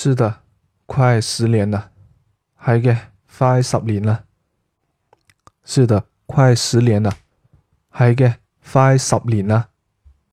是的，快十年了，系嘅，快十年了。是的，快十年了，系嘅，快十年了。